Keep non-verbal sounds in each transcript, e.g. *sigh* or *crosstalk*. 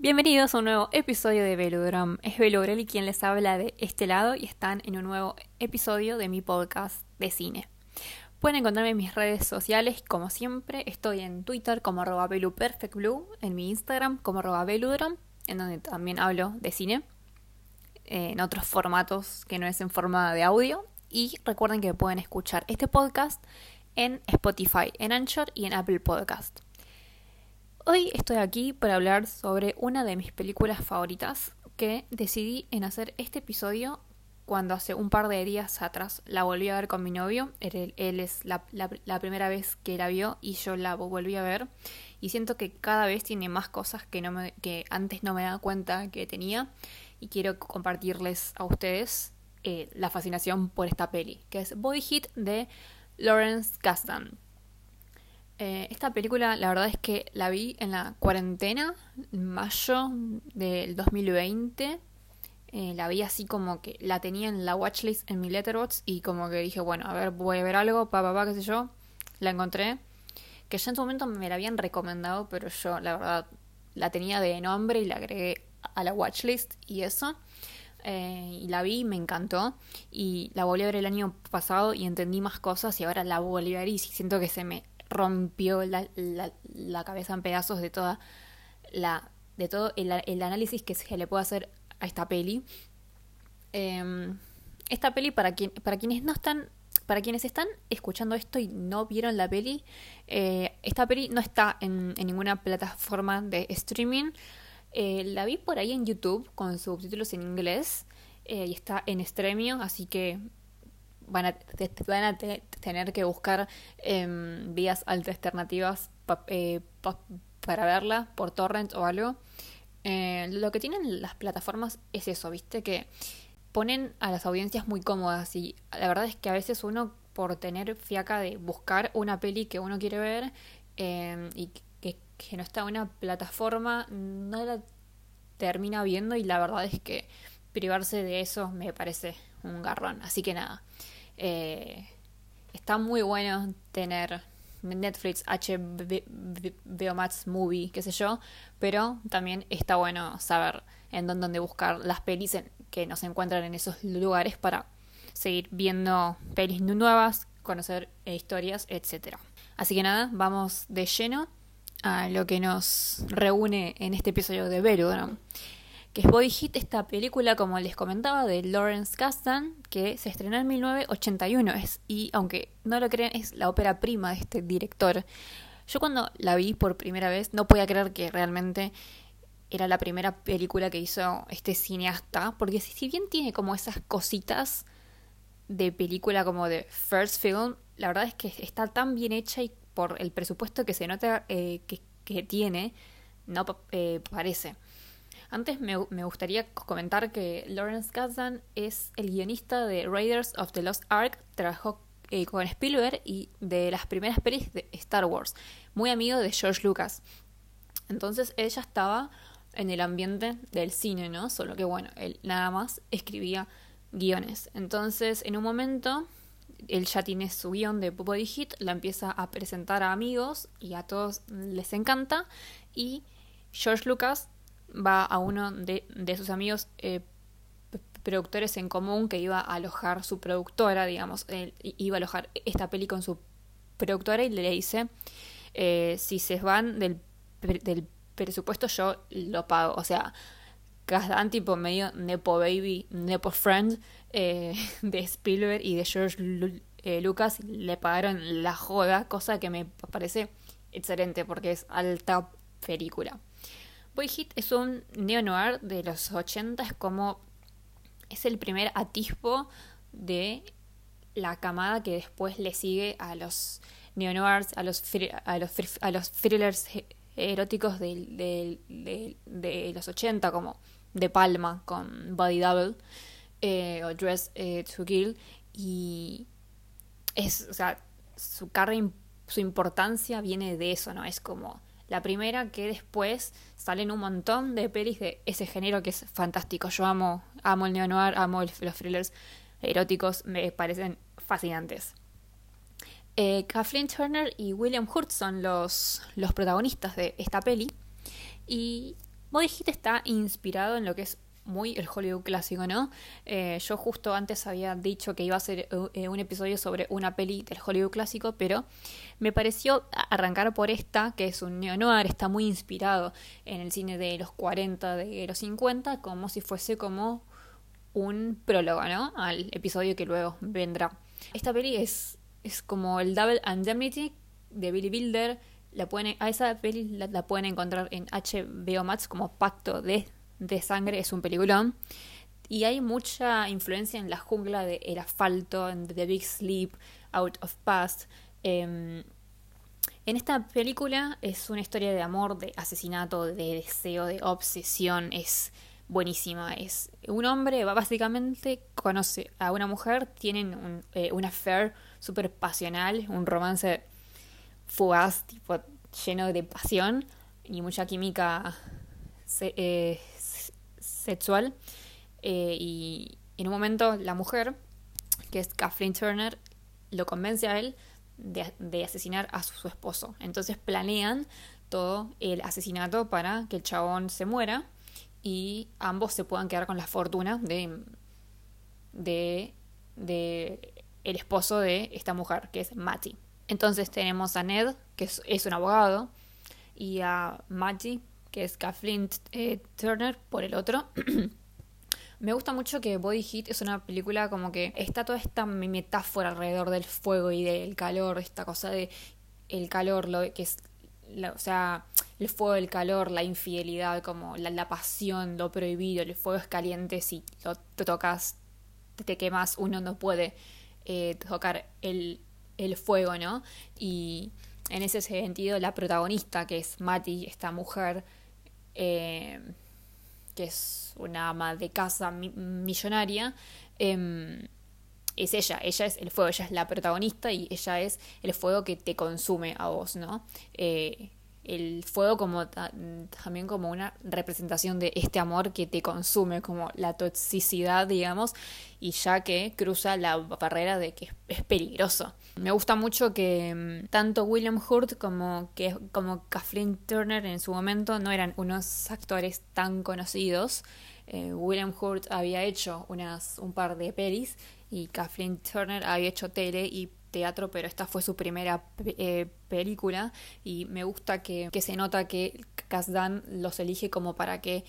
Bienvenidos a un nuevo episodio de Velodram. Es y quien les habla de este lado y están en un nuevo episodio de mi podcast de cine. Pueden encontrarme en mis redes sociales, como siempre. Estoy en Twitter como arroba perfectblue, en mi Instagram como arroba en donde también hablo de cine, en otros formatos que no es en forma de audio. Y recuerden que pueden escuchar este podcast en Spotify, en Anchor y en Apple Podcast. Hoy estoy aquí para hablar sobre una de mis películas favoritas que decidí en hacer este episodio cuando hace un par de días atrás la volví a ver con mi novio. Él, es la, primera vez que la vio y yo la volví a ver. Y siento que cada vez tiene más cosas que, no me, que antes no me daba cuenta que tenía. Y quiero compartirles a ustedes eh, la fascinación por esta peli, que es Boy Hit de Lawrence Kasdan. Eh, esta película, la verdad es que la vi en la cuarentena, en mayo del 2020. Eh, la vi así como que la tenía en la watchlist en mi letterbox y como que dije, bueno, a ver, voy a ver algo, pa, pa, pa, qué sé yo. La encontré. Que ya en su momento me la habían recomendado, pero yo, la verdad, la tenía de nombre y la agregué a la watchlist y eso. Eh, y la vi, me encantó. Y la volví a ver el año pasado y entendí más cosas y ahora la volví a ver y siento que se me rompió la, cabeza en pedazos de toda la de todo el, análisis que se le puede hacer a esta peli. Em, esta peli para quien, para quienes no están para quienes están escuchando esto y no vieron la peli, eh, esta peli no está en, en ninguna plataforma de streaming. Eh, la vi por ahí en YouTube con subtítulos en inglés eh, y está en Stremio, así que van a, van a tener que buscar em, vías alternativas eh, para verla por torrent o algo. Eh, lo que tienen las plataformas es eso, viste, que ponen a las audiencias muy cómodas y la verdad es que a veces uno por tener fiaca de buscar una peli que uno quiere ver em, y que, que no está en una plataforma, no la termina viendo y la verdad es que privarse de eso me parece un garrón. Así que nada, eh, está muy bueno tener Netflix, HBO Max Movie, qué sé yo, pero también está bueno saber en dónde buscar las pelis que nos encuentran en esos lugares para seguir viendo pelis nuevas, conocer historias, etc. Así que nada, vamos de lleno a lo que nos reúne en este episodio de Velodrome es Boy Hit, esta película, como les comentaba, de Lawrence Kasdan, que se estrenó en 1981, es, y aunque no lo crean, es la ópera prima de este director. Yo cuando la vi por primera vez no podía creer que realmente era la primera película que hizo este cineasta, porque si bien tiene como esas cositas de película como de first film, la verdad es que está tan bien hecha y por el presupuesto que se nota eh, que, tiene, no eh, parece. Antes me, gustaría comentar que Lawrence Kasdan es el guionista de Raiders of the Lost Ark, trabajó eh, con Spielberg y de las primeras pelis de Star Wars, muy amigo de George Lucas. Entonces ella estaba en el ambiente del cine, ¿no? Solo que bueno, él nada más escribía guiones. Entonces, en un momento, él ya tiene su guion de Body Hit, la empieza a presentar a amigos y a todos les encanta. Y George Lucas va a uno de, sus amigos eh, productores en común que iba a alojar su productora, digamos, iba a alojar esta peli con su productora y le dice, eh, si se van del, del presupuesto yo lo pago. O sea, Kazdan tipo medio Nepo Baby, Nepo Friend eh, *laughs* de Spielberg y de George Lucas le pagaron la joda, cosa que me parece excelente porque es alta película. Boy Hit es un neo-noir de los 80, es como. Es el primer atisbo de la camada que después le sigue a los neo-noirs, a los, a los, a los thrillers eróticos de, de, los 80, como De Palma con Body Double eh, o Dress eh, to Kill. Y es, o sea, su carga, su importancia viene de eso, ¿no? Es como la primera que después salen un montón de pelis de ese género que es fantástico. Yo amo, amo el neo-noir, amo los thrillers eróticos, me parecen fascinantes. Eh, Kathleen Turner y William Hurt son los, los protagonistas de esta peli. Y Body Hit está inspirado en lo que es muy el Hollywood clásico, ¿no? Eh, yo justo antes había dicho que iba a ser eh, un episodio sobre una peli del Hollywood clásico, pero me pareció arrancar por esta, que es un neo-noir, está muy inspirado en el cine de los 40, de los 50, como si fuese como un prólogo, ¿no? Al episodio que luego vendrá. Esta peli es, es como el Double Indemnity de Billy Builder. La pueden, a esa peli la, pueden encontrar en HBO Max como Pacto de, de Sangre, es un peliculón. Y hay mucha influencia en la jungla de El Asfalto, en The Big Sleep, Out of Past. Em, en esta película es una historia de amor, de asesinato, de deseo, de obsesión. Es buenísima. Es un hombre, básicamente conoce a una mujer, tienen un, eh, affair súper pasional, un romance fugaz, tipo lleno de pasión y mucha química eh, sexual. Eh, y en un momento la mujer, que es Kathleen Turner, lo convence a él de, asesinar a su, esposo. Entonces planean todo el asesinato para que el chabón se muera y ambos se puedan quedar con la fortuna de, de, de el esposo de esta mujer, que es Matty. Entonces tenemos a Ned, que es, un abogado, y a Matty, es Kathleen eh, Turner, por el otro. *clears throat* Me gusta mucho que Body Heat es una película como que está toda esta metáfora alrededor del fuego y del calor, esta cosa de el calor, lo que es, o sea, el fuego, el calor, la infidelidad, como la, pasión, lo prohibido, el fuego es caliente, si lo tocas, te, quemas, uno no puede eh, tocar el, el fuego, ¿no? Y en ese sentido, la protagonista, que es Mati, esta mujer, eh, que es una ama de casa millonaria, em, es ella, ella es el fuego, ella es la protagonista y ella es el fuego que te consume a vos, ¿no? Eh, el fuego como también como una representación de este amor que te consume, como la toxicidad, digamos, y ya que cruza la barrera de que es, peligroso. Me gusta mucho que mm, tanto William Hurt como, que, como Kathleen Turner en su momento no eran unos actores tan conocidos. Eh, William Hurt había hecho unas, un par de pelis y Kathleen Turner había hecho tele y teatro, pero esta fue su primera eh, película y me gusta que, se nota que Kasdan los elige como para que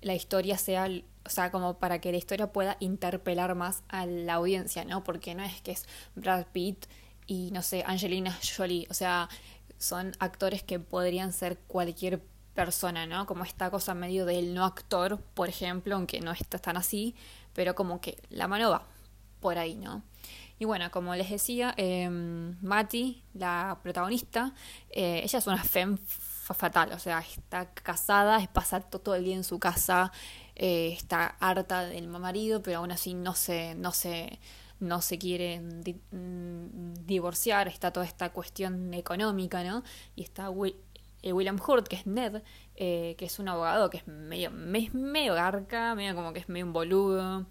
la historia sea, o sea, como para que la historia pueda interpelar más a la audiencia, ¿no? Porque no es que es Brad Pitt y, no sé, Angelina Jolie, o sea, son actores que podrían ser cualquier persona, ¿no? Como esta cosa medio del no actor, por ejemplo, aunque no está tan así, pero como que la mano va por ahí, ¿no? Y bueno, como les decía, eh, Mati, la protagonista, eh, ella es una femme fatal, o sea, está casada, es pasar todo el día en su casa, eh, está harta del marido, pero aún así no se, no se, no se quiere mm, divorciar, está toda esta cuestión económica, ¿no? Y está eh, William Hurt, que es Ned, que es un abogado que es medio, es medio garca, medio como que es medio un boludo,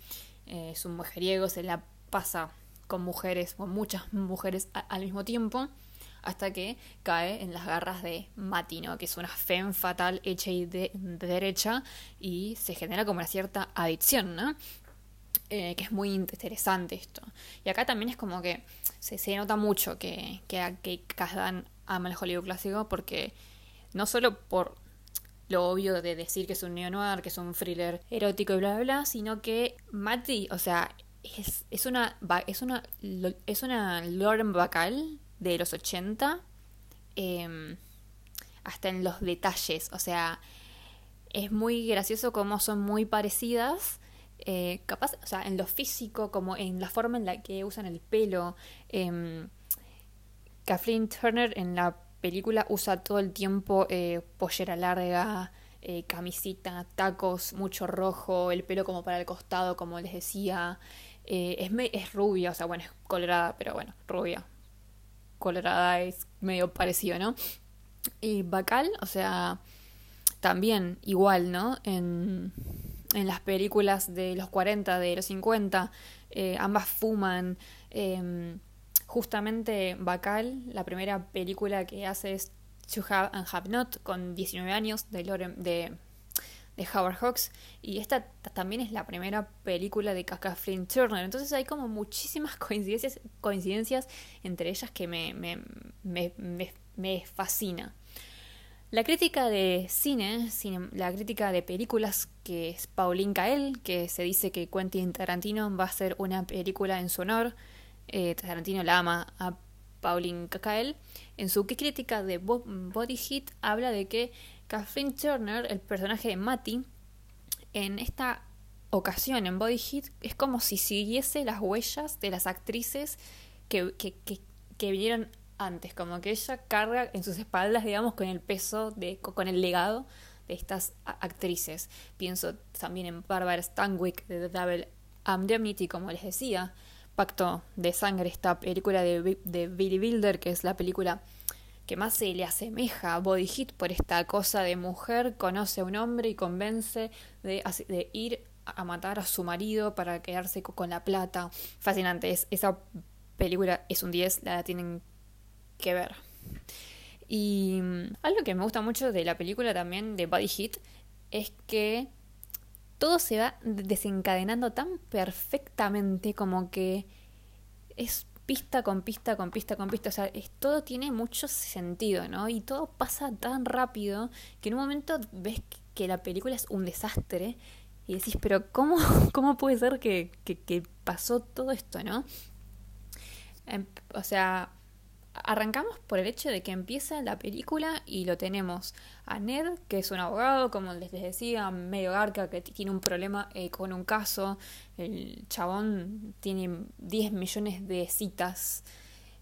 es un mujeriego, se la pasa con mujeres, con muchas mujeres al mismo tiempo, hasta que cae en las garras de Matino, que es una femme fatal hecha y de, derecha, y se genera como una cierta adicción, ¿no? Eh, que es muy interesante esto. Y acá también es como que se, nota mucho que, que, que Kazdan ama el Hollywood clásico, porque no solo por lo obvio de decir que es un neo-noir, que es un thriller erótico y bla, bla, bla, sino que Mati, o sea, es, es una es una es una Lauren Bacall de los 80 em, hasta en los detalles. O sea es muy gracioso como son muy parecidas eh, capaz o sea en lo físico como en la forma en la que usan el pelo. Eh, Kathleen Turner en la película usa todo el tiempo eh, pollera larga eh, camisita, tacos, mucho rojo, el pelo como para el costado, como les decía, eh, es, es rubia, o sea, bueno, es colorada, pero bueno, rubia. Colorada es medio parecido, ¿no? Y Bacal, o sea, también igual, ¿no? En, en las películas de los 40, de los 50, eh, ambas fuman. Em, justamente Bacal, la primera película que hace es To Have and Have Not con 19 años de, de, de Howard Hawks y esta también es la primera película de Flynn Turner entonces hay como muchísimas *laughs* coincidencias, coincidencias entre ellas que me, me, me, me fascina la crítica de cine, la crítica de películas, que es Pauline Kael, que se dice que Quentin Tarantino va a hacer una película en su honor. Eh, Tarantino la ama a Pauline Kael. En su crítica de Body Hit habla de que Kathleen Turner, el personaje de Matty, en esta ocasión en Body Hit es como si siguiese las huellas de las actrices que, que, que, que vinieron antes, como que ella carga en sus espaldas, digamos, con el peso, de, con el legado de estas actrices. Pienso también en Barbara Stanwyck de The Double Indemnity, como les decía, Pacto de Sangre, esta película de, de Billy Wilder, que es la película que más se le asemeja a Body Hit por esta cosa de mujer, conoce a un hombre y convence de, ir a matar a su marido para quedarse con la plata. Fascinante, es, esa película es un 10, la tienen que ver. Y mm, algo que me gusta mucho de la película también de Body Hit es que todo se va desencadenando tan perfectamente como que es pista con pista con pista con pista. O sea, es, todo tiene mucho sentido, ¿no? Y todo pasa tan rápido que en un momento ves que la película es un desastre y decís, pero ¿cómo, *laughs* cómo puede ser que, que, pasó todo esto, ¿no? Em, o sea, Arrancamos por el hecho de que empieza la película y lo tenemos a Ned, que es un abogado, como les decía, medio garca, que tiene un problema eh, con un caso. El chabón tiene 10 millones de citas,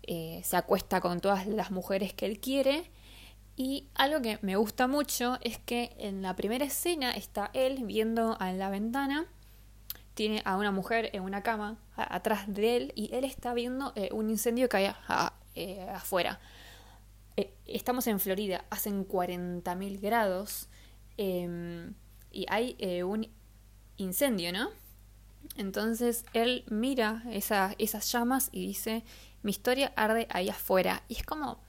eh, se acuesta con todas las mujeres que él quiere. Y algo que me gusta mucho es que en la primera escena está él viendo a la ventana tiene a una mujer en una cama atrás de él y él está viendo eh, un incendio que hay eh, afuera. Eh, estamos en Florida, hacen 40.000 grados em, y hay eh, un incendio, ¿no? Entonces él mira esas llamas y dice, mi historia arde ahí afuera. Y es como, o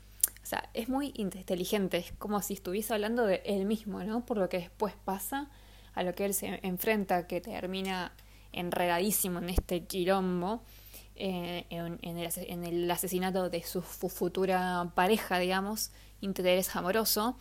sea, es muy inteligente, es como si estuviese hablando de él mismo, ¿no? Por lo que después pasa, a lo que él se enfrenta, que termina enredadísimo en este quilombo. Eh, en, el, asesinato de su futura pareja, digamos, interés amoroso.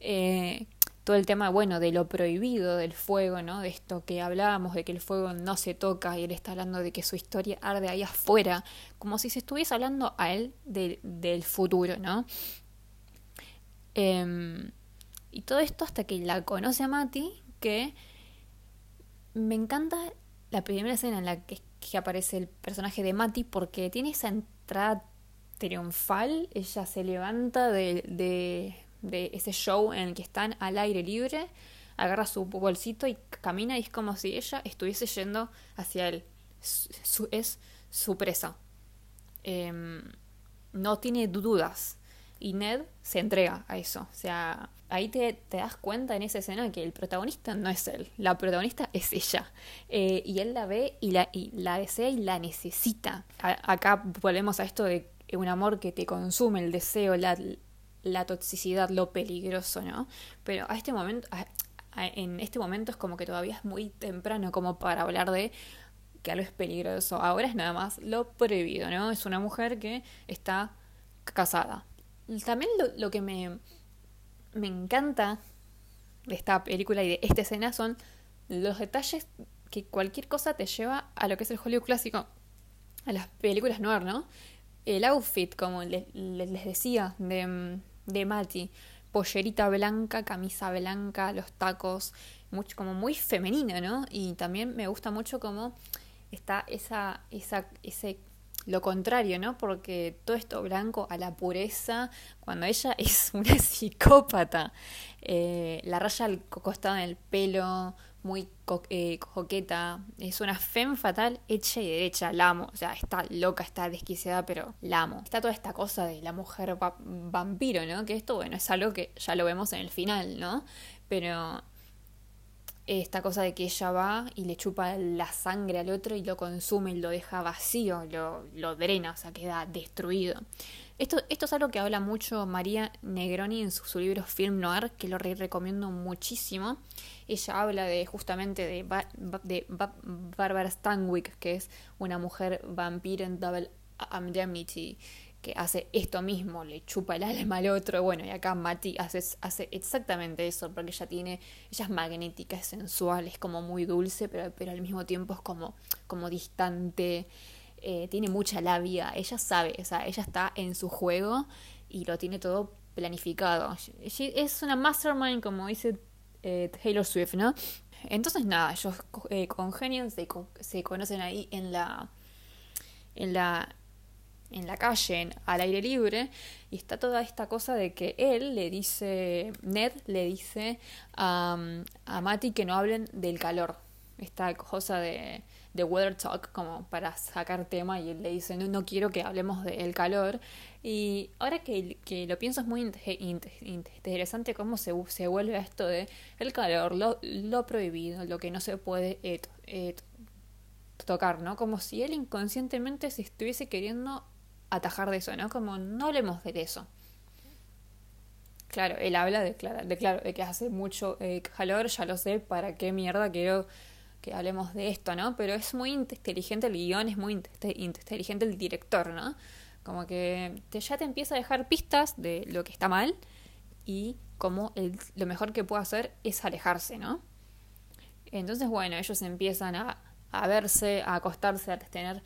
Eh, todo el tema, bueno, de lo prohibido del fuego, ¿no? De esto que hablábamos, de que el fuego no se toca y él está hablando de que su historia arde ahí afuera, como si se estuviese hablando a él del futuro, ¿no? Em, y todo esto hasta que la conoce a Mati, que me encanta la primera escena en la que que aparece el personaje de Mati porque tiene esa entrada triunfal, ella se levanta de, de, ese show en el que están al aire libre, agarra su bolsito y camina y es como si ella estuviese yendo hacia él. es su presa. Em, no tiene dudas. Y Ned se entrega a eso. O sea, ahí te, das cuenta en esa escena que el protagonista no es él, la protagonista es ella. Eh, y él la ve y la, y la desea y la necesita. acá volvemos a esto de un amor que te consume, el deseo, la, la toxicidad, lo peligroso, ¿no? Pero a este momento, en este momento es como que todavía es muy temprano como para hablar de que algo es peligroso. Ahora es nada más lo prohibido, ¿no? Es una mujer que está casada. También lo que me me encanta de esta película y de esta escena son los detalles que cualquier cosa te lleva a lo que es el Hollywood clásico, a las películas noir, ¿no? El outfit, como les, decía, de, de Mati, pollerita blanca, camisa blanca, los tacos, mucho, como muy femenino, ¿no? Y también me gusta mucho como está esa, esa, ese lo contrario, ¿no? Porque todo esto blanco a la pureza, cuando ella *laughs* es una psicópata, eh, la raya al costado en el pelo, muy eh, coqueta, es una femme fatal hecha y derecha, la amo, o sea, está loca, está desquiciada, pero la amo. Está toda esta cosa de la mujer vampiro, ¿no? Que esto, bueno, es algo que ya lo vemos en el final, ¿no? Pero esta cosa de que ella va y le chupa la sangre al otro y lo consume y lo deja vacío, lo, lo drena, o sea, queda destruido. Esto, esto es algo que habla mucho María Negroni en su, libro Film Noir, que lo recomiendo muchísimo. Ella habla de justamente de, de Barbara Stanwyck, que es una mujer vampiro en Double Indemnity, que hace esto mismo, le chupa el alma al otro. Bueno, y acá Mati hace, hace exactamente eso, porque ella tiene, ella es magnética, es sensual, es como muy dulce, pero, pero al mismo tiempo es como, como distante. Eh, tiene mucha labia, ella sabe, o sea, ella está en su juego y lo tiene todo planificado. es una mastermind, como dice eh, Taylor Swift, ¿no? Entonces, nada, ellos eh, congenian, se, se conocen ahí en la, en la, en la calle, al aire libre, y está toda esta cosa de que él le dice, Ned le dice a, a Matty que no hablen del calor. Esta cosa de, de weather talk como para sacar tema y él le dice no, no quiero que hablemos del calor y ahora que, que, lo pienso es muy interesante cómo se, se vuelve a esto de el calor, lo, lo prohibido, lo que no se puede tocar, ¿no? Como si él inconscientemente se estuviese queriendo atajar de eso, ¿no? Como no hablemos de eso. Claro, él habla de, claro, de, claro, de que hace mucho eh, calor, ya lo sé, ¿para qué mierda quiero que hablemos de esto, ¿no? Pero es muy inteligente el guion, es muy inteligente el director, ¿no? Como que te, ya te empieza a dejar pistas de lo que está mal y como lo mejor que puede hacer es alejarse, ¿no? Entonces, bueno, ellos empiezan a, a verse, a acostarse, a tener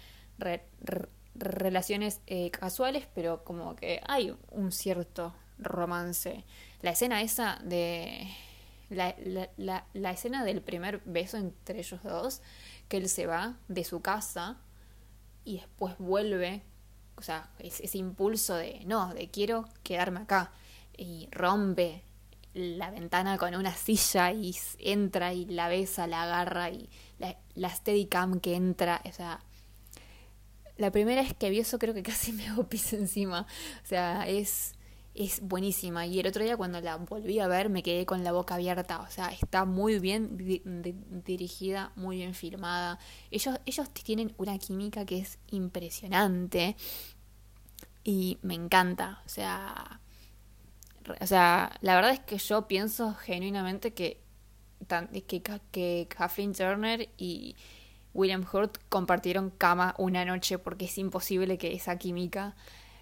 relaciones eh, casuales, pero como que hay un cierto romance. La escena esa de la, la, escena del primer beso entre ellos dos, que él se va de su casa y después vuelve, o sea, ese, impulso de, no, de quiero quedarme acá, y rompe la ventana con una silla y entra y la besa, la agarra y la, la Steadicam que entra, o sea, la primera vez que vi eso creo que casi *laughs* me hago pis encima, o sea, es es buenísima. Y el otro día cuando la volví a ver me quedé con la boca abierta. O sea, está muy bien dirigida, muy bien filmada. Ellos, ellos tienen una química que es impresionante. Y me encanta. O sea. O sea, la verdad es que yo pienso genuinamente que, que, que Turner y William Hurt compartieron cama una noche porque es imposible que esa química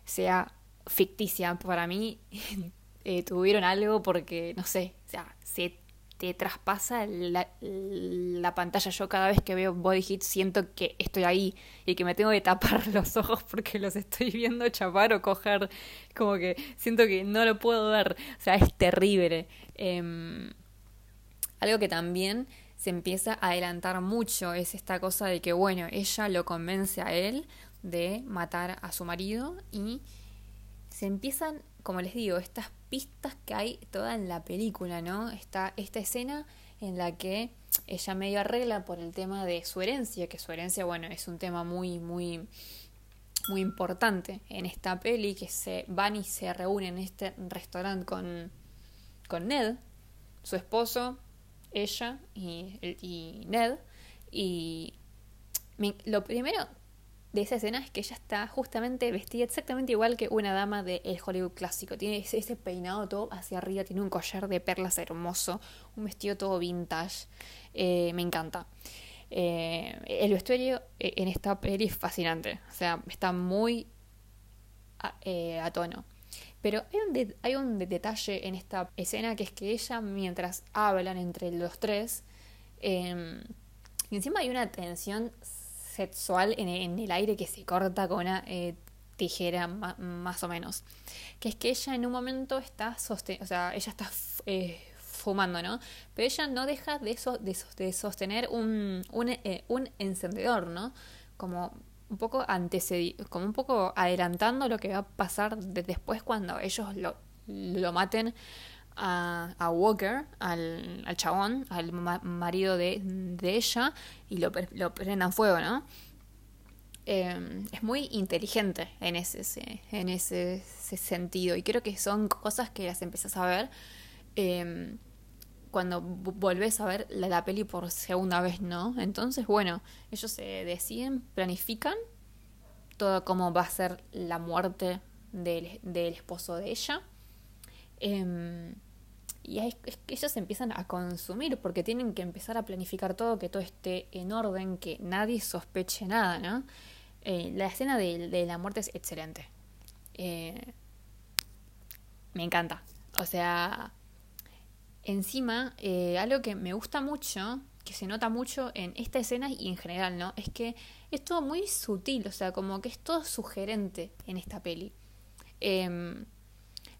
sea ficticia. Para mí *laughs* eh, tuvieron algo porque, no sé, o sea, se te traspasa la, la, pantalla. Yo cada vez que veo Body Hit siento que estoy ahí y que me tengo que tapar *laughs* los ojos porque los estoy viendo chapar o coger. Como que siento que no lo puedo ver. O sea, es terrible. Em, algo que también se empieza a adelantar mucho es esta cosa de que, bueno, ella lo convence a él de matar a su marido y se empiezan, como les digo, estas pistas que hay toda en la película, ¿no? Está esta escena en la que ella medio arregla por el tema de su herencia, que su herencia, bueno, es un tema muy, muy, muy importante en esta peli, que se van y se reúnen en este restaurante con, con Ned, su esposo, ella y, y Ned. Y lo primero de esa escena es que ella está justamente vestida exactamente igual que una dama del Hollywood clásico. Tiene ese, peinado todo hacia arriba, tiene un collar de perlas hermoso, un vestido todo vintage. Eh, me encanta. Eh, el vestuario eh, en esta peli es fascinante, o sea, está muy a, tono. Pero hay un, hay un detalle en esta escena que es que ella, mientras hablan entre los tres, em, encima hay una tensión sexual en, el aire que se corta con una eh, tijera más o menos. Que es que ella en un momento está o sea, ella está eh, fumando, ¿no? Pero ella no deja de, eso, de, sostener un, un, eh, un, encendedor, ¿no? Como un poco como un poco adelantando lo que va a pasar después cuando ellos lo, maten a, a Walker, al, al, chabón, al marido de, de, ella, y lo, prendan fuego, ¿no? Eh, es muy inteligente en ese, en ese, sentido, y creo que son cosas que las empezás a ver eh, cuando volvés a ver la, peli por segunda vez, ¿no? Entonces, bueno, ellos se deciden, planifican todo cómo va a ser la muerte del, esposo de ella. Em, y es, que ellos empiezan a consumir porque tienen que empezar a planificar todo, que todo esté en orden, que nadie sospeche nada, ¿no? Eh, la escena de, la muerte es excelente. Eh, me encanta. O sea, encima, eh, algo que me gusta mucho, que se nota mucho en esta escena y en general, ¿no? Es que es todo muy sutil, o sea, como que es todo sugerente en esta peli. Em,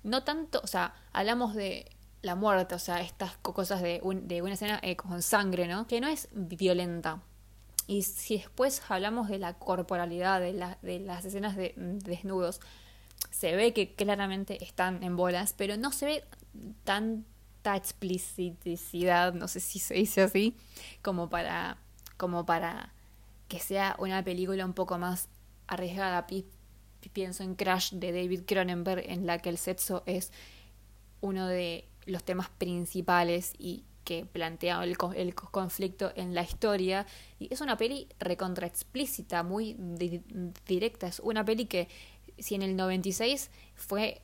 no tanto, o sea, hablamos de la muerte, o sea, estas cosas de, de una escena eh, con sangre, ¿no? Que no es violenta. Y si después hablamos de la corporalidad, de, la, de las escenas de, desnudos, se ve que claramente están en bolas, pero no se ve tanta explicicidad, no sé si se dice así, como para, como para que sea una película un poco más arriesgada. Pienso en Crash de David Cronenberg, en la que el sexo es uno de los temas principales y que plantea el, el, conflicto en la historia. Y es una peli recontra explícita, muy directa. Es una peli que, si en el 96 fue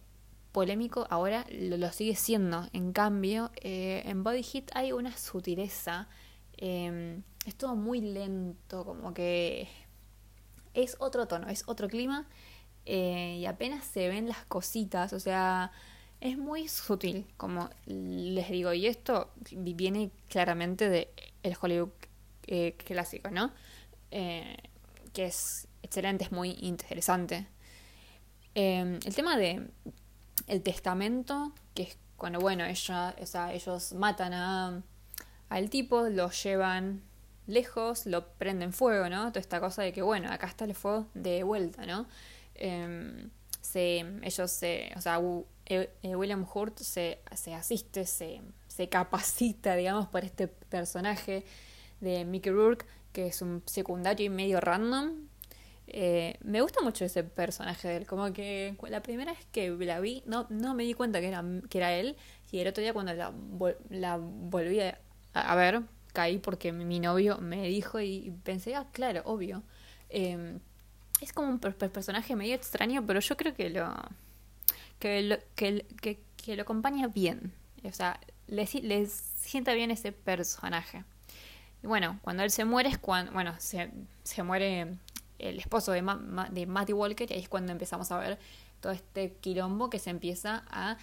polémico, ahora lo, sigue siendo. En cambio, eh, en Body Hit hay una sutileza. Em, es todo muy lento, como que es otro tono, es otro clima. Eh, y apenas se ven las cositas, o sea, es muy sutil, como les digo, y esto viene claramente de el Hollywood eh, clásico, ¿no? Que es excelente, es muy interesante. Em, el tema de el testamento, que es cuando, bueno, ella, o sea, ellos matan a, al tipo, lo llevan lejos, lo prenden fuego, ¿no? Toda esta cosa de que, bueno, acá está el fuego de vuelta, ¿no? Em, se, ellos se, o sea, eh, eh, William Hurt se, se asiste, se, se, capacita, digamos, por este personaje de Mickey Rourke, que es un secundario y medio random. Eh, me gusta mucho ese personaje de él, como que la primera vez que la vi no, no me di cuenta que era, que era él, y el otro día cuando la, la volví a, a, ver, caí porque mi novio me dijo y pensé, ah, claro, obvio. Em, es como un personaje medio extraño, pero yo creo que lo que lo, que, que, lo acompaña bien. O sea, le, sienta bien ese personaje. Y bueno, cuando él se muere es cuando, bueno, se, se muere el esposo de, Matty Walker y ahí es cuando empezamos a ver todo este quilombo que se empieza a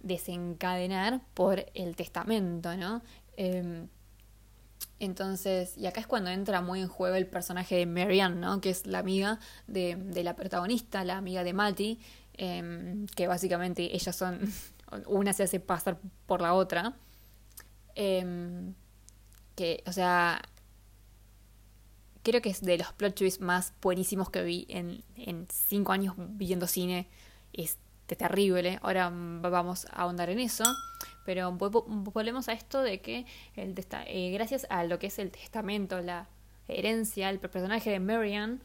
desencadenar por el testamento, ¿no? Em, entonces, y acá es cuando entra muy en juego el personaje de Marianne, ¿no? Que es la amiga de, de la protagonista, la amiga de Matty, Em, que básicamente ellas son, *laughs* una se hace pasar por la otra. Em, que, o sea, creo que es de los plot twists más buenísimos que vi en, en cinco años viendo cine. Es terrible. Ahora vamos a ahondar en eso. Pero volvemos a esto de que el eh, gracias a lo que es el testamento, la herencia, el personaje de Marianne,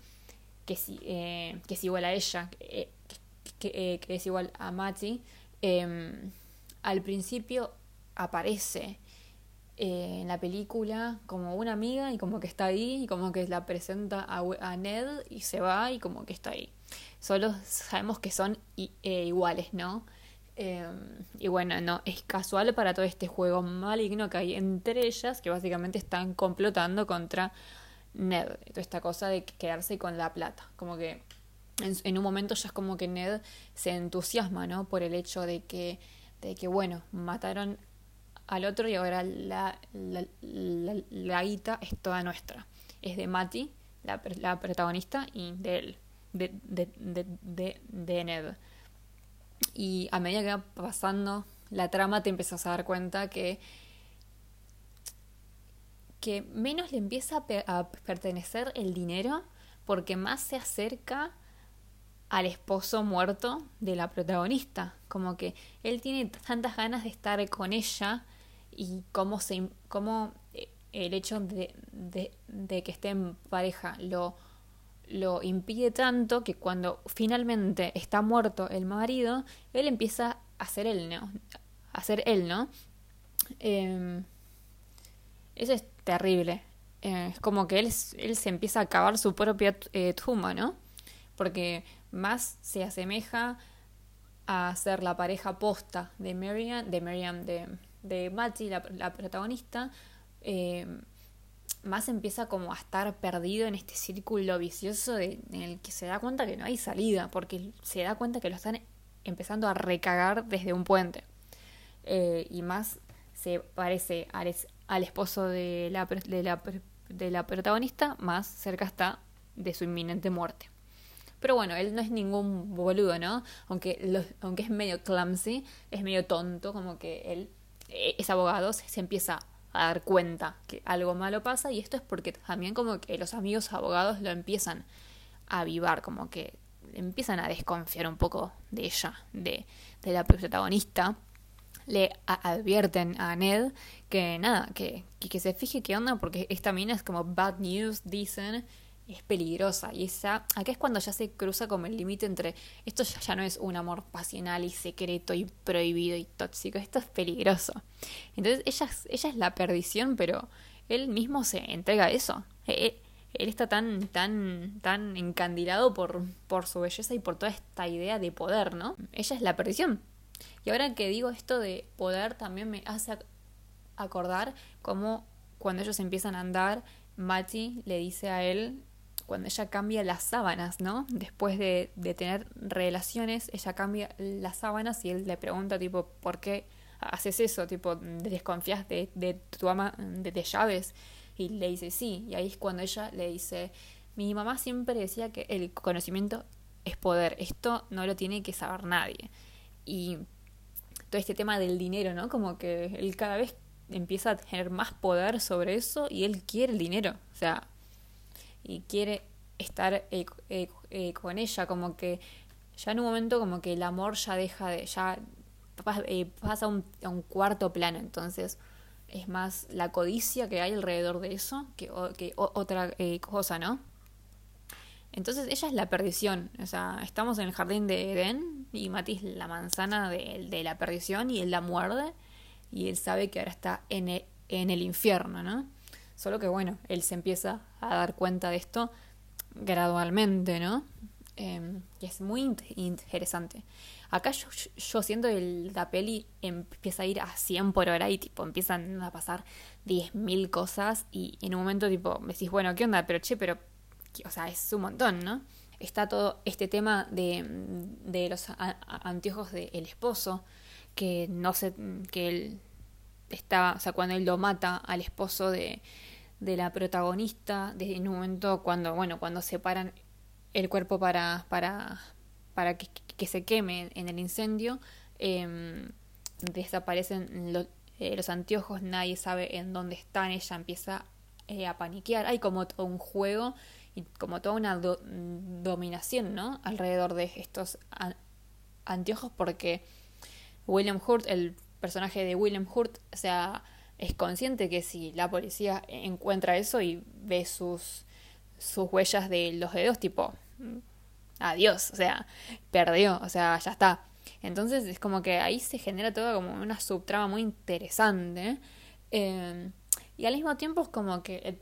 que, eh, que es igual a ella, eh, que, que es igual a Mati, em, al principio aparece eh, en la película como una amiga y como que está ahí y como que la presenta a, Ned y se va y como que está ahí. Solo sabemos que son eh, iguales, ¿no? Em, y bueno, no, es casual para todo este juego maligno que hay entre ellas, que básicamente están complotando contra Ned. Toda esta cosa de quedarse con la plata. Como que en, un momento ya es como que Ned se entusiasma, ¿no? Por el hecho de que, de que bueno, mataron al otro y ahora la, la, la, guita es toda nuestra. Es de Matty, la, la protagonista, y de él, de, de, de, de, Ned. Y a medida que va pasando la trama te empiezas a dar cuenta que que menos le empieza a pertenecer el dinero porque más se acerca al esposo muerto de la protagonista. Como que él tiene tantas ganas de estar con ella y cómo, se, cómo eh, el hecho de, de, que esté en pareja lo, lo impide tanto que cuando finalmente está muerto el marido, él empieza a ser él, ¿no? A él, ¿no? Em, eso es terrible. Eh, es como que él, él se empieza a acabar su propia eh, tumba, ¿no? Porque más se asemeja a ser la pareja posta de Miriam, de Miriam, de, de Matty, la, protagonista, eh, más empieza como a estar perdido en este círculo vicioso en el que se da cuenta que no hay salida, porque se da cuenta que lo están empezando a recagar desde un puente. Eh, y más se parece al, esposo de la, de, la, protagonista, más cerca está de su inminente muerte. Pero bueno, él no es ningún boludo, ¿no? Aunque, aunque es medio clumsy, es medio tonto, como que él es abogado, se, empieza a dar cuenta que algo malo pasa y esto es porque también como que los amigos abogados lo empiezan a avivar, como que empiezan a desconfiar un poco de ella, de, de la protagonista. Le advierten a Ned que nada, que, que, se fije qué onda porque esta mina es como bad news, dicen, es peligrosa. Y esa, acá es cuando ya se cruza como el límite entre esto ya, no es un amor pasional y secreto y prohibido y tóxico, esto es peligroso. Entonces ella, ella es la perdición, pero él mismo se entrega a eso. Él, e, él está tan, tan, tan encandilado por, por su belleza y por toda esta idea de poder, ¿no? Ella es la perdición. Y ahora que digo esto de poder, también me hace acordar cómo cuando ellos empiezan a andar, Mati le dice a él cuando ella cambia las sábanas, ¿no? Después de, tener relaciones, ella cambia las sábanas y él le pregunta, tipo, ¿por qué haces eso? Tipo, ¿desconfías de, de tu ama de, llaves? Y le dice, sí. Y ahí es cuando ella le dice, mi mamá siempre decía que el conocimiento es poder. Esto no lo tiene que saber nadie. Y todo este tema del dinero, ¿no? Como que él cada vez empieza a tener más poder sobre eso y él quiere el dinero. O sea, y quiere estar eh, eh, eh, con ella, como que ya en un momento como que el amor ya deja de, ya pasa a un, cuarto plano, entonces es más la codicia que hay alrededor de eso que, otra cosa, ¿no? Entonces ella es la perdición, o sea, estamos en el jardín de Edén y Mati es la manzana de, la perdición y él la muerde y él sabe que ahora está en el infierno, ¿no? Solo que bueno, él se empieza a dar cuenta de esto gradualmente, ¿no? Eh, y es muy interesante. Acá yo, yo siento que la peli empieza a ir a 100 por hora y tipo empiezan a pasar 10.000 cosas y en un momento tipo me decís, bueno, ¿qué onda? Pero che, pero, o sea, es un montón, ¿no? Está todo este tema de, de los anteojos del esposo, que no sé, que él estaba, o sea, cuando él lo mata al esposo de, de la protagonista, desde un momento cuando, bueno, cuando separan el cuerpo para, para, para que, se queme en el incendio, eh, desaparecen eh, los anteojos, nadie sabe en dónde están, ella empieza eh, a paniquear, hay como todo un juego y como toda una dominación, ¿no? Alrededor de estos anteojos porque William Hurt, el personaje de William Hurt, o sea, es consciente que si la policía encuentra eso y ve sus, sus huellas de los dedos, tipo, mm, adiós, o sea, perdió, o sea, ya está. Entonces es como que ahí se genera todo como una subtrama muy interesante. Em, y al mismo tiempo es como que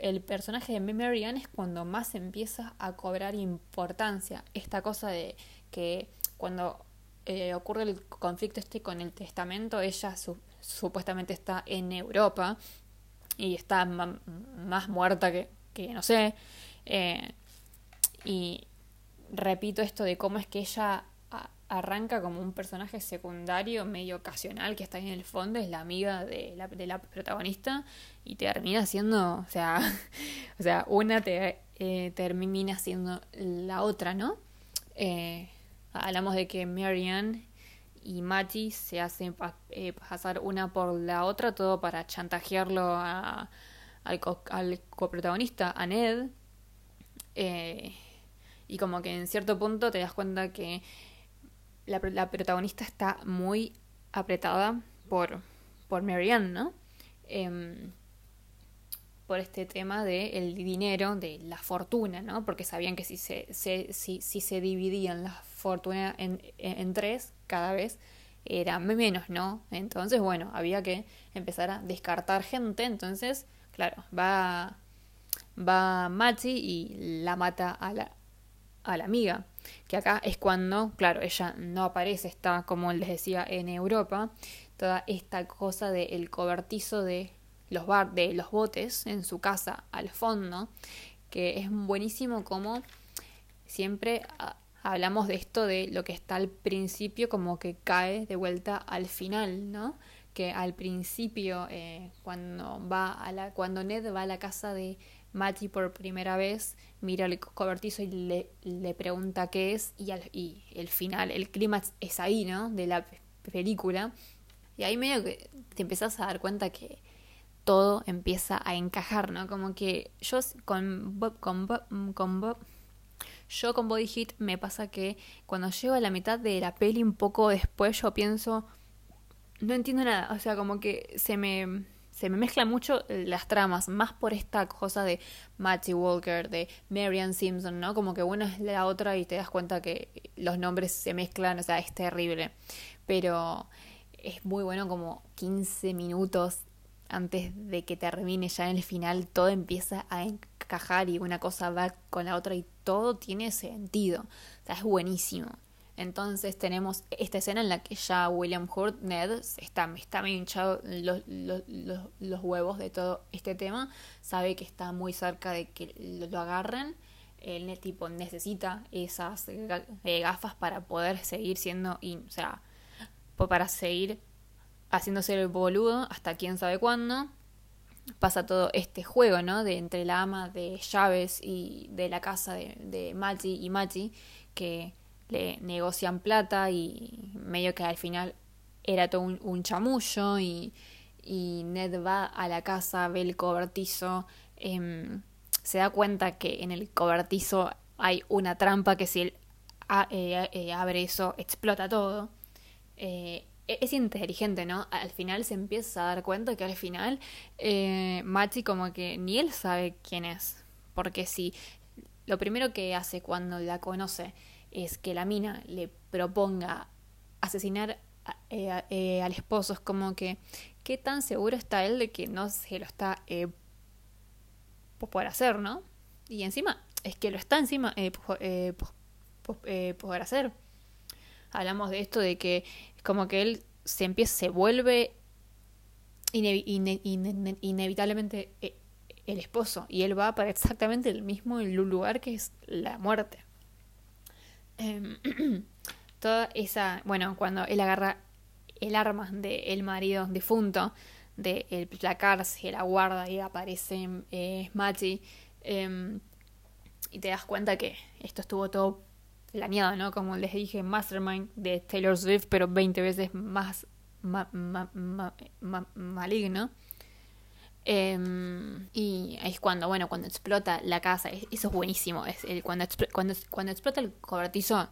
el, personaje de Mary Ann es cuando más empieza a cobrar importancia. Esta cosa de que cuando eh, ocurre el conflicto este con el testamento, ella supuestamente está en Europa y está más muerta que, que no sé. Eh, y repito esto de cómo es que ella arranca como un personaje secundario, medio ocasional, que está ahí en el fondo, es la amiga de la, de la protagonista, y termina siendo, o sea, *laughs* o sea una te, eh, termina siendo la otra, ¿no? Eh, hablamos de que Marianne y Mati se hacen eh, pasar una por la otra, todo para chantajearlo a, al, al, coprotagonista, a Ned. Eh, y como que en cierto punto te das cuenta que la, la protagonista está muy apretada por, por Marianne, ¿no? Em, por este tema del dinero, de la fortuna, ¿no? Porque sabían que si se, se, si, si se dividían la fortuna en, tres, cada vez era menos, ¿no? Entonces, bueno, había que empezar a descartar gente, entonces, claro, va, va Machi y la mata a la, a la amiga. Que acá es cuando, claro, ella no aparece, está, como les decía, en Europa, toda esta cosa del cobertizo de los, bar, de los botes en su casa al fondo, que es buenísimo como siempre ah, hablamos de esto de lo que está al principio como que cae de vuelta al final, ¿no? Que al principio, eh, cuando va a la, cuando Ned va a la casa de Matty por primera vez, mira el cobertizo y le, le pregunta qué es, y, y el final, el clímax es ahí, ¿no? De la película. Y ahí medio que te empezás a dar cuenta que todo empieza a encajar, ¿no? Como que yo con con con yo con Body Hit me pasa que cuando llego a la mitad de la peli un poco después yo pienso no entiendo nada, o sea, como que se me se me mezclan mucho las tramas, más por esta cosa de Matty Walker, de Marian Simpson, ¿no? Como que una es la otra y te das cuenta que los nombres se mezclan, o sea, es terrible. Pero es muy bueno como 15 minutos antes de que termine ya en el final, todo empieza a encajar y una cosa va con la otra y todo tiene sentido. O sea, es buenísimo. Entonces tenemos esta escena en la que ya William Hurt, Ned, está, está medio hinchado los, los, los, huevos de todo este tema, sabe que está muy cerca de que lo, agarren. El tipo necesita esas eh, gafas para poder seguir siendo, o sea, para seguir haciéndose el boludo hasta quién sabe cuándo. Pasa todo este juego, ¿no? De entre la ama de llaves y de la casa de, de y Machi, que le negocian plata y medio que al final era todo un, chamullo y, y, Ned va a la casa, ve el cobertizo, em, se da cuenta que en el cobertizo hay una trampa que si él eh, eh, abre eso explota todo. Eh, es inteligente, ¿no? Al final se empieza a dar cuenta que al final eh, Machi como que ni él sabe quién es. Porque si lo primero que hace cuando la conoce es que la mina le proponga asesinar eh, eh, al esposo, es como que, ¿qué tan seguro está él de que no se lo está eh, por hacer, ¿no? Y encima, es que lo está encima por hacer. Hablamos de esto de que como que él se empieza, se vuelve inevitablemente eh, el esposo y él va para exactamente el mismo lugar que es la muerte. Em, *clears throat* toda esa, bueno, cuando él agarra el arma del el marido difunto, de el, la cárcel, la guarda y aparece eh, em, y te das cuenta que esto estuvo todo planeado, ¿no? Como les dije, Mastermind de Taylor Swift, pero 20 veces más maligno. Em, y es cuando, bueno, cuando explota la casa, eso es buenísimo. Es el, cuando, cuando, cuando explota el cobertizo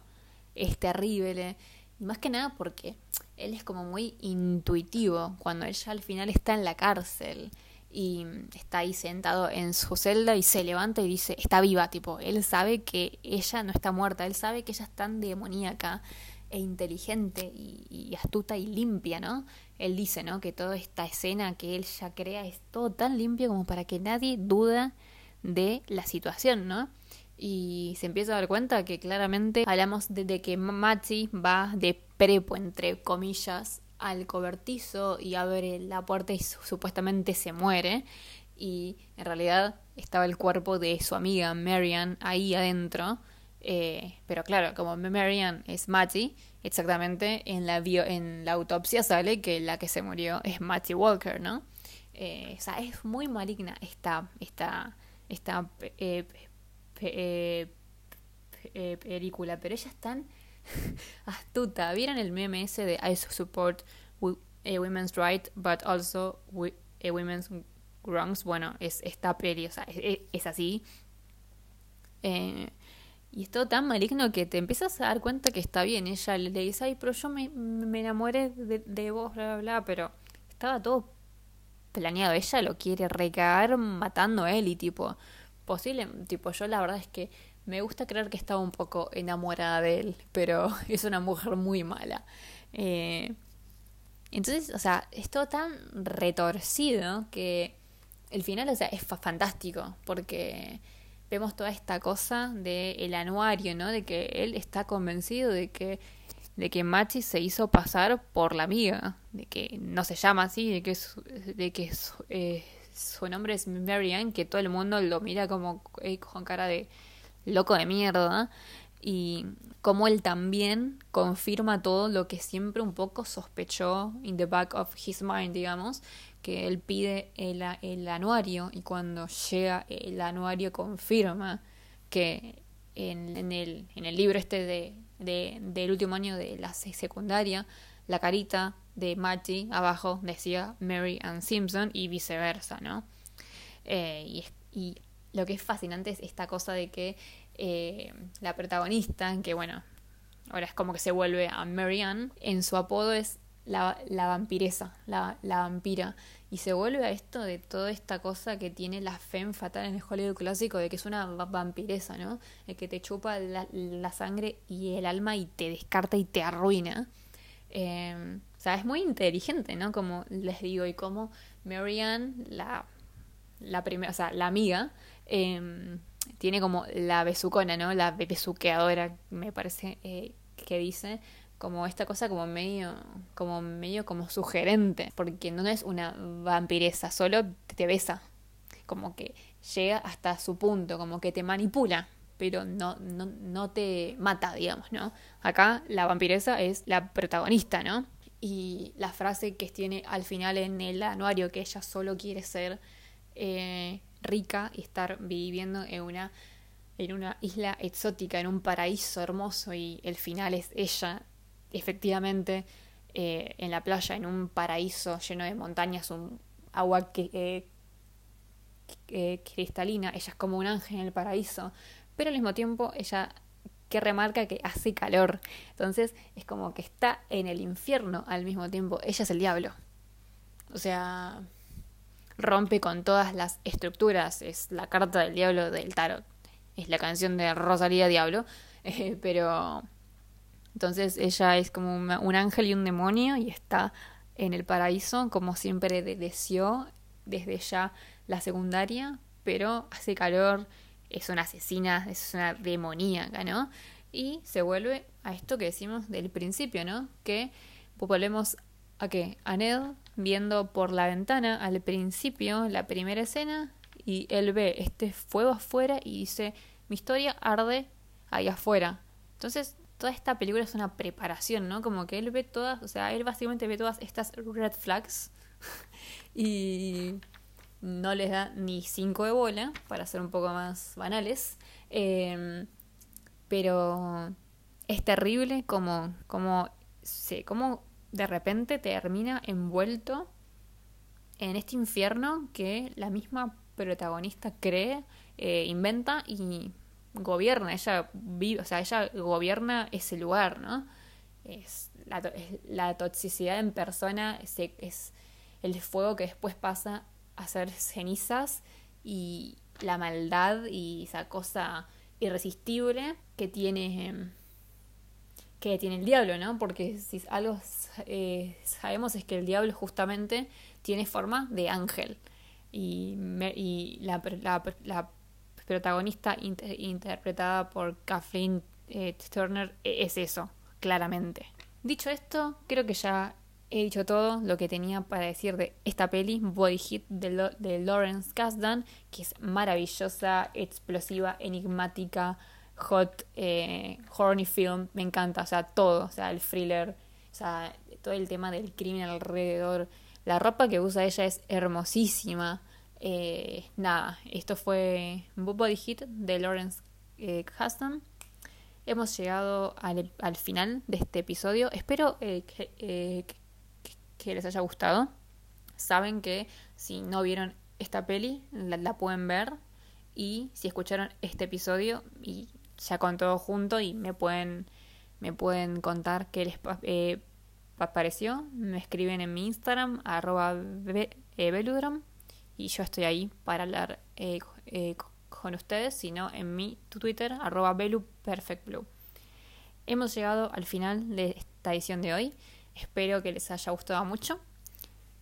es terrible. Y más que nada porque él es como muy intuitivo cuando ella al final está en la cárcel y está ahí sentado en su celda y se levanta y dice, está viva, tipo, él sabe que ella no está muerta, él sabe que ella es tan demoníaca e inteligente y, astuta y limpia, ¿no? Él dice, ¿no? Que toda esta escena que él ya crea es todo tan limpio como para que nadie duda de la situación, ¿no? Y se empieza a dar cuenta que claramente hablamos de, que Machi va de prepo, entre comillas, al cobertizo y abre la puerta y supuestamente se muere. Y en realidad estaba el cuerpo de su amiga Marian ahí adentro. Eh, pero claro, como Marian es Matty, exactamente en la, en la autopsia sale que la que se murió es Matty Walker, ¿no? Eh, o sea, es muy maligna esta, esta, esta eh, película, pero ella es tan *laughs* astuta. ¿Vieron el meme ese de I support women's rights, but also women's wrongs? Bueno, es esta peli, o sea, es, así. Eh, y es todo tan maligno que te empiezas a dar cuenta que está bien. Ella le, dice, ay, pero yo me, me enamoré de, de, vos, bla, bla, bla, pero estaba todo planeado. Ella lo quiere recagar matando a él y tipo, posible, tipo, yo la verdad es que me gusta creer que estaba un poco enamorada de él, pero *laughs* es una mujer muy mala. Eh, entonces, o sea, es todo tan retorcido que el final, o sea, es fantástico, porque vemos toda esta cosa del anuario, ¿no? De que él está convencido de que de que Machi se hizo pasar por la amiga, de que no se llama así, de que, de que eh, su nombre es Marianne, que todo el mundo lo mira como eh, con cara de loco de mierda, y como él también confirma todo lo que siempre un poco sospechó in the back of his mind, digamos, que él pide el, el anuario y cuando llega el anuario confirma que en, en, el, en el libro este de, de, del último año de la secundaria, la carita de Marty abajo decía Mary Ann Simpson y viceversa, ¿no? Eh, y, lo que es fascinante es esta cosa de que eh, la protagonista, que bueno, ahora es como que se vuelve a Mary Ann, en su apodo es la, la vampiresa, la, la, vampira. Y se vuelve a esto de toda esta cosa que tiene la femme fatal en el Hollywood clásico, de que es una vampiresa, ¿no? El que te chupa la, la sangre y el alma y te descarta y te arruina. Eh, o sea, es muy inteligente, ¿no? Como les digo, y como Marianne, la, la primera, o sea, la amiga, eh, tiene como la besucona, ¿no? La besuqueadora, me parece eh, que dice, como esta cosa como medio, como medio como sugerente, porque no es una vampiresa, solo te besa, como que llega hasta su punto, como que te manipula, pero no, no, no te mata, digamos, ¿no? Acá la vampiresa es la protagonista, ¿no? Y la frase que tiene al final en el anuario, que ella solo quiere ser eh, rica y estar viviendo en una, en una isla exótica, en un paraíso hermoso, y el final es ella efectivamente eh, en la playa, en un paraíso lleno de montañas, un agua que, eh, eh, cristalina, ella es como un ángel en el paraíso, pero al mismo tiempo ella que remarca que hace calor, entonces es como que está en el infierno al mismo tiempo, ella es el diablo, o sea, rompe con todas las estructuras, es la carta del diablo del tarot, es la canción de Rosalía Diablo, *laughs* pero entonces ella es como un ángel y un demonio y está en el paraíso como siempre deseó desde ya la secundaria, pero hace calor, es una asesina, es una demoníaca, ¿no? Y se vuelve a esto que decimos del principio, ¿no? Que volvemos a qué? A Ned viendo por la ventana al principio la primera escena y él ve este fuego afuera y dice, mi historia arde ahí afuera. Entonces toda esta película es una preparación, ¿no? Como que él ve todas, o sea, él básicamente ve todas estas red flags *laughs* y no les da ni cinco de bola, para ser un poco más banales. Em, pero es terrible como, como, sí, como de repente termina envuelto en este infierno que la misma protagonista cree, eh, inventa y gobierna, ella vive, o sea, ella gobierna ese lugar, ¿no? Es la, la toxicidad en persona, es, es, el fuego que después pasa a ser cenizas y la maldad y esa cosa irresistible que tiene que tiene el diablo, ¿no? Porque si algo eh, sabemos es que el diablo justamente tiene forma de ángel y, la, protagonista interpretada por Kathleen eh, Turner e-, es eso, claramente. Dicho esto, creo que ya he dicho todo lo que tenía para decir de esta peli, Body Hit de, de Lawrence Kasdan, que es maravillosa, explosiva, enigmática, hot, eh, horny film, me encanta, o sea, todo, o sea, el thriller, o sea, todo el tema del crimen alrededor. La ropa que usa ella es hermosísima. Eh, nada, esto fue Body Hit de Lawrence eh, Hemos llegado al, al, final de este episodio. Espero eh, eh, que, que, les haya gustado. Saben que si no vieron esta peli, la, la, pueden ver. Y si escucharon este episodio y ya con todo junto y me pueden, me pueden contar qué les pareció, me escriben en mi Instagram, arroba veludram y yo estoy ahí para hablar eh, eh, con ustedes, sino en mi Twitter, arroba Blue. Hemos llegado al final de esta edición de hoy. Espero que les haya gustado mucho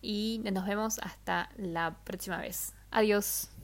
y nos vemos hasta la próxima vez. Adiós.